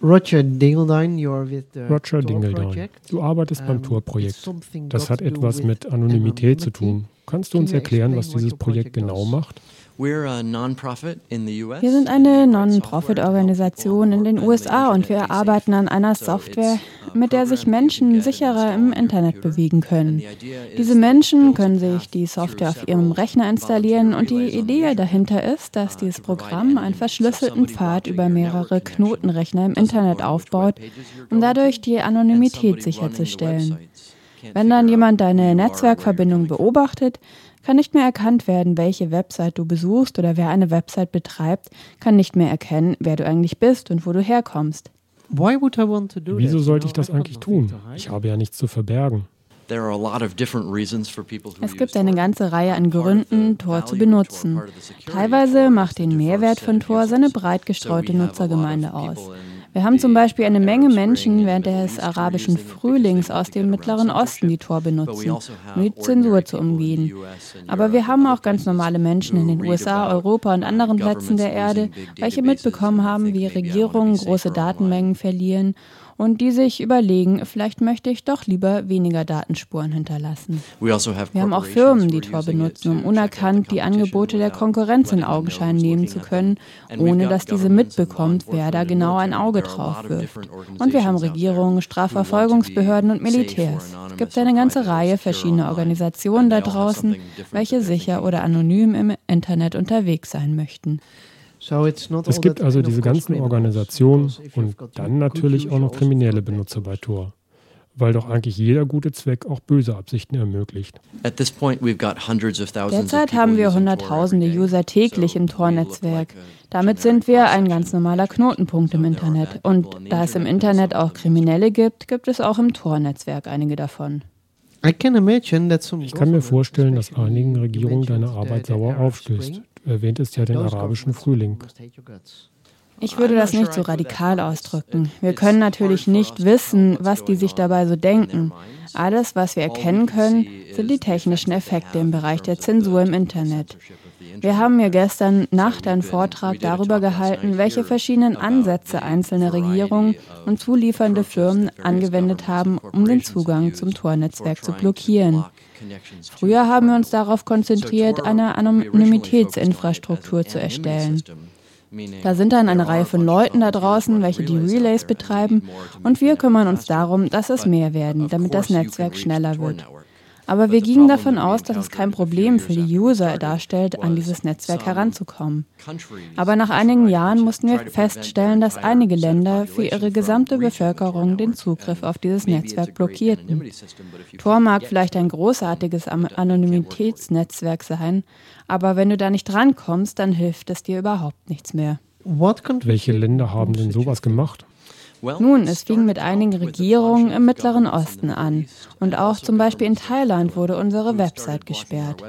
Roger Dingledine, you're with the Roger Dingledine, du arbeitest beim something Das hat etwas mit Anonymität zu tun. Kannst du uns you erklären, was dieses Projekt genau macht? Wir sind eine Non-Profit-Organisation in den USA und wir arbeiten an einer Software, mit der sich Menschen sicherer im Internet bewegen können. Diese Menschen können sich die Software auf ihrem Rechner installieren und die Idee dahinter ist, dass dieses Programm einen verschlüsselten Pfad über mehrere Knotenrechner im Internet aufbaut, um dadurch die Anonymität sicherzustellen. Wenn dann jemand deine Netzwerkverbindung beobachtet, kann nicht mehr erkannt werden, welche Website du besuchst oder wer eine Website betreibt, kann nicht mehr erkennen, wer du eigentlich bist und wo du herkommst. Why would I want to do Wieso sollte ich das eigentlich tun? Ich habe ja nichts zu verbergen. Es gibt eine ganze Reihe an Gründen, Tor zu benutzen. Teilweise macht den Mehrwert von Tor seine breit gestreute Nutzergemeinde aus. Wir haben zum Beispiel eine Menge Menschen während des arabischen Frühlings aus dem Mittleren Osten, die Tor benutzen, um die Zensur zu umgehen. Aber wir haben auch ganz normale Menschen in den USA, Europa und anderen Plätzen der Erde, welche mitbekommen haben, wie Regierungen große Datenmengen verlieren und die sich überlegen, vielleicht möchte ich doch lieber weniger Datenspuren hinterlassen. Wir haben auch Firmen, die Tor benutzen, um unerkannt die Angebote der Konkurrenz in Augenschein nehmen zu können, ohne dass diese mitbekommt, wer da genau ein Auge drauf wirft. Und wir haben Regierungen, Strafverfolgungsbehörden und Militärs. Es gibt eine ganze Reihe verschiedener Organisationen da draußen, welche sicher oder anonym im Internet unterwegs sein möchten. Es gibt also diese ganzen Organisationen und dann natürlich auch noch users, kriminelle Benutzer bei Tor. Weil doch eigentlich jeder gute Zweck auch böse Absichten ermöglicht. Derzeit haben wir Hunderttausende User täglich im Tor-Netzwerk. Damit sind wir ein ganz normaler Knotenpunkt im Internet. Und da es im Internet auch Kriminelle gibt, gibt es auch im Tor-Netzwerk einige davon. Ich kann mir vorstellen, dass einigen Regierungen deine Arbeit sauer aufstößt. Du erwähntest ja den arabischen Frühling. Ich würde das nicht so radikal ausdrücken. Wir können natürlich nicht wissen, was die sich dabei so denken. Alles, was wir erkennen können, sind die technischen Effekte im Bereich der Zensur im Internet. Wir haben mir gestern Nacht einen Vortrag darüber gehalten, welche verschiedenen Ansätze einzelne Regierungen und zuliefernde Firmen angewendet haben, um den Zugang zum Tor-Netzwerk zu blockieren. Früher haben wir uns darauf konzentriert, eine Anonymitätsinfrastruktur zu erstellen. Da sind dann eine Reihe von Leuten da draußen, welche die Relays betreiben, und wir kümmern uns darum, dass es mehr werden, damit das Netzwerk schneller wird. Aber wir gingen davon aus, dass es kein Problem für die User darstellt, an dieses Netzwerk heranzukommen. Aber nach einigen Jahren mussten wir feststellen, dass einige Länder für ihre gesamte Bevölkerung den Zugriff auf dieses Netzwerk blockierten. Tor mag vielleicht ein großartiges Anonymitätsnetzwerk sein, aber wenn du da nicht drankommst, dann hilft es dir überhaupt nichts mehr. Welche Länder haben denn sowas gemacht? Nun, es fing mit einigen Regierungen im Mittleren Osten an. Und auch zum Beispiel in Thailand wurde unsere Website gesperrt.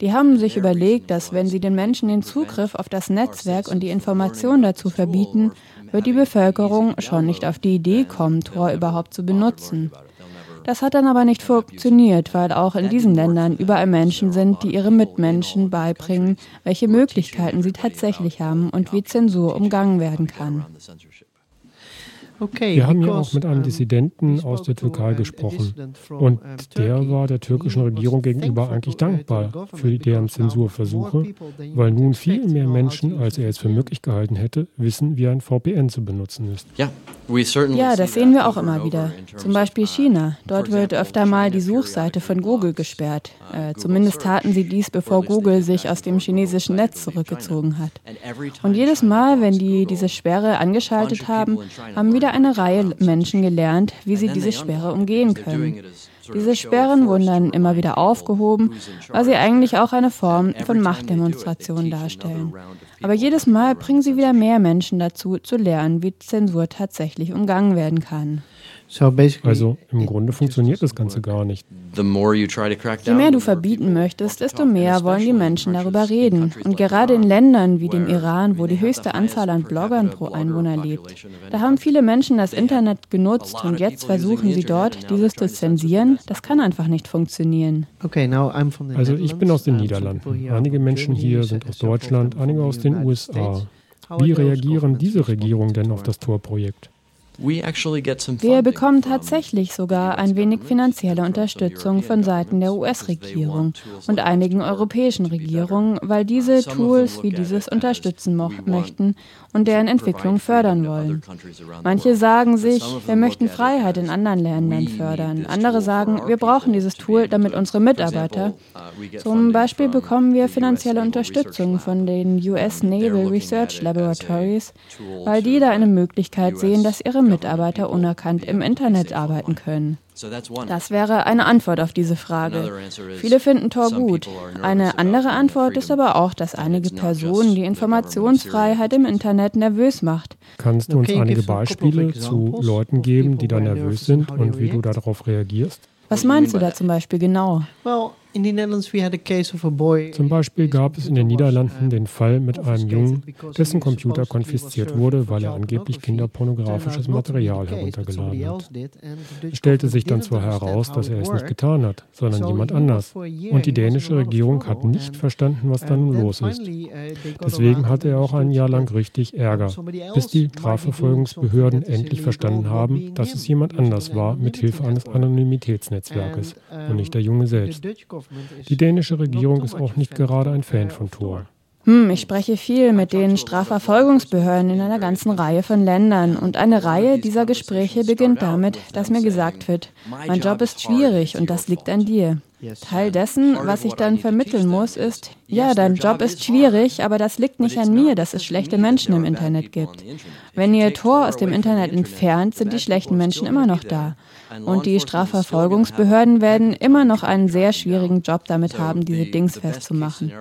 Die haben sich überlegt, dass wenn sie den Menschen den Zugriff auf das Netzwerk und die Informationen dazu verbieten, wird die Bevölkerung schon nicht auf die Idee kommen, Tor überhaupt zu benutzen. Das hat dann aber nicht funktioniert, weil auch in diesen Ländern überall Menschen sind, die ihre Mitmenschen beibringen, welche Möglichkeiten sie tatsächlich haben und wie Zensur umgangen werden kann. Okay, Wir haben ja auch mit einem Dissidenten aus der Türkei a gesprochen. dissident from, Und der Turkey. war der türkischen He was Regierung gegenüber eigentlich to- uh, dankbar für deren because now Zensurversuche, more people than you weil nun viel mehr know how to Menschen, use als er es für VPN. möglich gehalten hätte, wissen, wie ein VPN zu benutzen ist. Ja, das sehen wir auch immer wieder. Zum Beispiel China. Dort wird öfter mal die Suchseite von Google gesperrt. Äh, zumindest taten sie dies, bevor Google sich aus dem chinesischen Netz zurückgezogen hat. Und jedes Mal, wenn die diese Sperre angeschaltet haben, haben wieder eine Reihe Menschen gelernt, wie sie diese Sperre umgehen können. Diese Sperren wurden dann immer wieder aufgehoben, weil sie eigentlich auch eine Form von Machtdemonstration darstellen. Aber jedes Mal bringen sie wieder mehr Menschen dazu, zu lernen, wie Zensur tatsächlich umgangen werden kann. Also im Grunde funktioniert das Ganze gar nicht. Je mehr du verbieten möchtest, desto mehr wollen die Menschen darüber reden. Und gerade in Ländern wie dem Iran, wo die höchste Anzahl an Bloggern pro Einwohner lebt, da haben viele Menschen das Internet genutzt und jetzt versuchen sie dort, dieses zu zensieren. Das kann einfach nicht funktionieren. Okay, now I'm from the Also ich bin aus den people Niederlanden. Einige Menschen hier sind aus Deutschland, einige aus den USA. Wie reagieren diese Regierungen denn auf das Tor-Projekt? Wir bekommen tatsächlich sogar ein wenig finanzielle Unterstützung von Seiten der US-Regierung und einigen europäischen Regierungen, weil diese Tools wie dieses unterstützen möchten und deren Entwicklung fördern wollen. Manche sagen sich, wir möchten Freiheit in anderen Ländern fördern. Andere sagen, wir brauchen dieses Tool, damit unsere Mitarbeiter. Zum Beispiel bekommen wir finanzielle Unterstützung von den US Naval Research Laboratories, weil die da eine Möglichkeit sehen, dass ihre Mitarbeiter unerkannt im Internet arbeiten können. Das wäre eine Antwort auf diese Frage. Viele finden Tor gut. Eine andere Antwort ist aber auch, dass einige Personen die Informationsfreiheit im Internet nervös macht. Kannst du uns einige Beispiele zu Leuten geben, die da nervös sind und wie du darauf reagierst? Was meinst du da zum Beispiel genau? Zum Beispiel gab es in den Niederlanden den Fall mit einem Jungen, dessen Computer konfisziert wurde, weil er angeblich kinderpornografisches Material heruntergeladen hat. Es stellte sich dann zwar heraus, dass er es nicht getan hat, sondern jemand anders. Und die dänische Regierung hat nicht verstanden, was da nun los ist. Uh, Deswegen hatte er auch ein Jahr lang richtig Ärger, bis die Strafverfolgungsbehörden endlich verstanden haben, dass es jemand anders war, mit Hilfe eines Anonymitätsnetzwerkes und nicht der Junge selbst. Die dänische Regierung ist auch nicht gerade ein Fan von Tor. Hm, ich spreche viel mit den Strafverfolgungsbehörden in einer ganzen Reihe von Ländern und eine Reihe dieser Gespräche beginnt damit, dass mir gesagt wird, mein Job ist schwierig und das liegt an dir. Teil dessen, was ich dann vermitteln muss, ist, ja, dein Job ist schwierig, aber das liegt nicht an mir, dass es schlechte Menschen im Internet gibt. Wenn ihr Tor aus dem Internet entfernt, sind die schlechten Menschen immer noch da. Und die Strafverfolgungsbehörden werden immer noch einen sehr schwierigen Job damit haben, diese Dings festzumachen.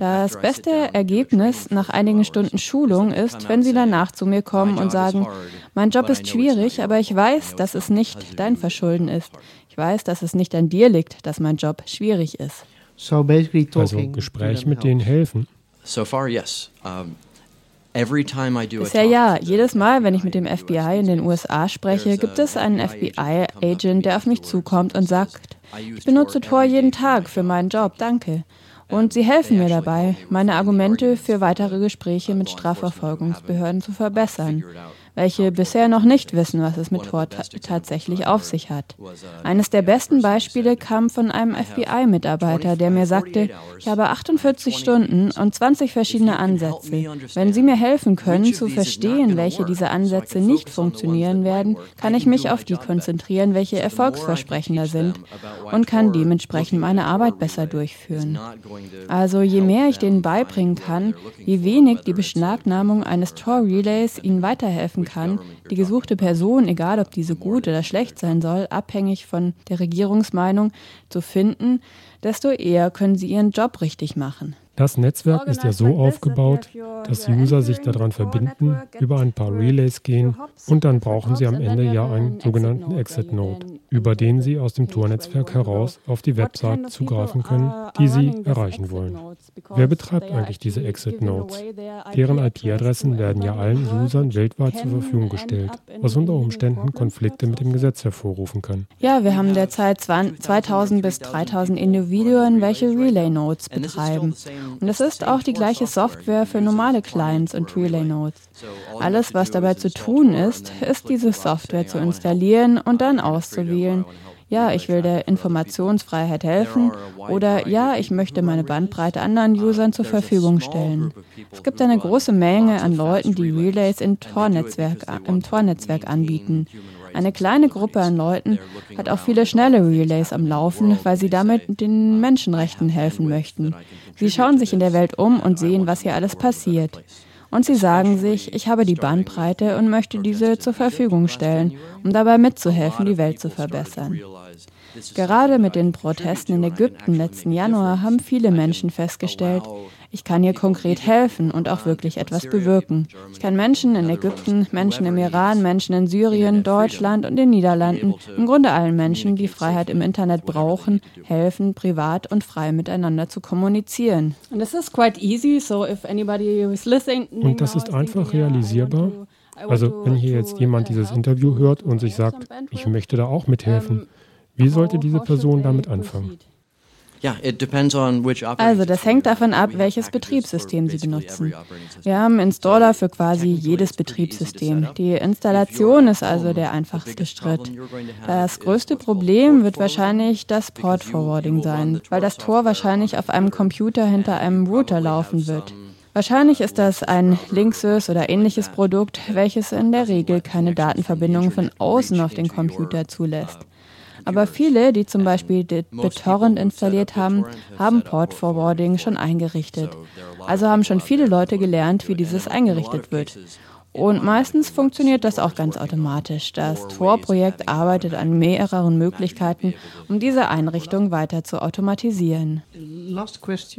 Das beste Ergebnis nach einigen Stunden Schulung ist, wenn Sie danach zu mir kommen und sagen, mein Job ist schwierig, aber ich weiß, dass es nicht dein Verschulden ist. Ich weiß, dass es nicht an dir liegt, dass mein Job schwierig ist. Also Gespräch mit denen helfen. Bisher ja. Jedes Mal, wenn ich mit dem FBI in den USA spreche, gibt es einen FBI-Agent, der auf mich zukommt und sagt, ich benutze Tor jeden Tag für meinen Job, danke. Und sie helfen mir dabei, meine Argumente für weitere Gespräche mit Strafverfolgungsbehörden zu verbessern welche bisher noch nicht wissen, was es mit Tor tatsächlich auf sich hat. Eines der besten Beispiele kam von einem FBI-Mitarbeiter, der mir sagte, ich habe 48 Stunden und 20 verschiedene Ansätze. Wenn Sie mir helfen können, zu verstehen, welche dieser Ansätze nicht funktionieren werden, kann ich mich auf die konzentrieren, welche erfolgsversprechender sind und kann dementsprechend meine Arbeit besser durchführen. Also je mehr ich denen beibringen kann, wie wenig die Beschlagnahmung eines Tor-Relays ihnen weiterhelfen helfen kann, die gesuchte Person, egal ob diese gut oder schlecht sein soll, abhängig von der Regierungsmeinung zu finden, desto eher können sie ihren Job richtig machen. Das Netzwerk ist ja so aufgebaut, dass User sich daran verbinden, über ein paar Relays gehen und dann brauchen sie am Ende ja einen sogenannten Exit Node, über den sie aus dem Tor-Netzwerk heraus auf die Website zugreifen können, die sie erreichen wollen. Wer betreibt eigentlich diese Exit Nodes? Deren IP-Adressen werden ja allen Usern weltweit zur Verfügung gestellt, was unter Umständen Konflikte mit dem Gesetz hervorrufen kann. Ja, wir haben derzeit 2000 bis 3000 Individuen, welche Relay-Nodes betreiben. Und es ist auch die gleiche Software für normale Clients und Relay Nodes. Alles, was dabei zu tun ist, ist diese Software zu installieren und dann auszuwählen. Ja, ich will der Informationsfreiheit helfen oder ja, ich möchte meine Bandbreite anderen Usern zur Verfügung stellen. Es gibt eine große Menge an Leuten, die Relays im Tor-Netzwerk Tor anbieten. Eine kleine Gruppe an Leuten hat auch viele schnelle Relays am Laufen, weil sie damit den Menschenrechten helfen möchten. Sie schauen sich in der Welt um und sehen, was hier alles passiert. Und sie sagen sich, ich habe die Bandbreite und möchte diese zur Verfügung stellen, um dabei mitzuhelfen, die Welt zu verbessern. Gerade mit den Protesten in Ägypten letzten Januar haben viele Menschen festgestellt, ich kann hier konkret helfen und auch wirklich etwas bewirken. Ich kann Menschen in Ägypten, Menschen im Iran, Menschen in Syrien, Deutschland und den Niederlanden, im Grunde allen Menschen, die Freiheit im Internet brauchen, helfen, privat und frei miteinander zu kommunizieren. Und das ist einfach realisierbar. Also wenn hier jetzt jemand dieses Interview hört und sich sagt, ich möchte da auch mithelfen, wie sollte diese Person damit anfangen? Also das hängt davon ab, welches Betriebssystem Sie benutzen. Wir haben Installer für quasi jedes Betriebssystem. Die Installation ist also der einfachste Schritt. Das größte Problem wird wahrscheinlich das Port Forwarding sein, weil das Tor wahrscheinlich auf einem Computer hinter einem Router laufen wird. Wahrscheinlich ist das ein Linksys oder ähnliches Produkt, welches in der Regel keine Datenverbindungen von außen auf den Computer zulässt. Aber viele, die zum Beispiel BitTorrent installiert haben, haben Port Forwarding schon eingerichtet. Also haben schon viele Leute gelernt, wie dieses eingerichtet wird. Und meistens funktioniert das auch ganz automatisch. Das Tor-Projekt arbeitet an mehreren Möglichkeiten, um diese Einrichtung weiter zu automatisieren.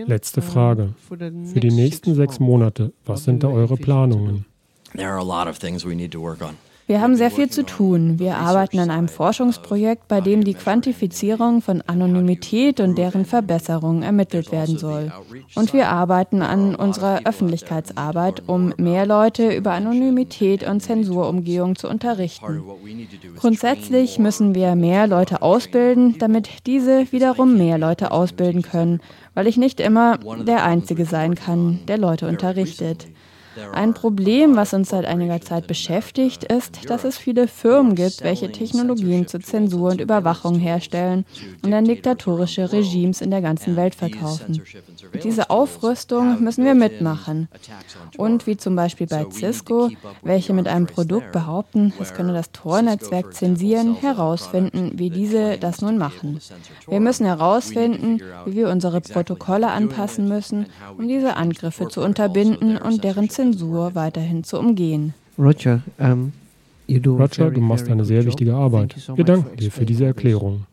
Letzte Frage. Für die nächsten sechs Monate, was sind da eure Planungen? There are a lot of things we need to work on. Wir haben sehr viel zu tun. Wir arbeiten an einem Forschungsprojekt, bei dem die Quantifizierung von Anonymität und deren Verbesserung ermittelt werden soll. Und wir arbeiten an unserer Öffentlichkeitsarbeit, um mehr Leute über Anonymität und Zensurumgehung zu unterrichten. Grundsätzlich müssen wir mehr Leute ausbilden, damit diese wiederum mehr Leute ausbilden können, weil ich nicht immer der Einzige sein kann, der Leute unterrichtet. Ein Problem, was uns seit einiger Zeit beschäftigt, ist, dass es viele Firmen gibt, welche Technologien zur Zensur und Überwachung herstellen und an diktatorische Regimes in der ganzen Welt verkaufen. Diese Aufrüstung müssen wir mitmachen. Und wie zum Beispiel bei Cisco, welche mit einem Produkt behaupten, es könne das Tor-Netzwerk zensieren, herausfinden, wie diese das nun machen. Wir müssen herausfinden, wie wir unsere Protokolle anpassen müssen, um diese Angriffe zu unterbinden und deren Zensur Zensur weiterhin zu umgehen. Roger, um, Roger, du machst eine sehr wichtige Arbeit. Wir danken dir für diese Erklärung.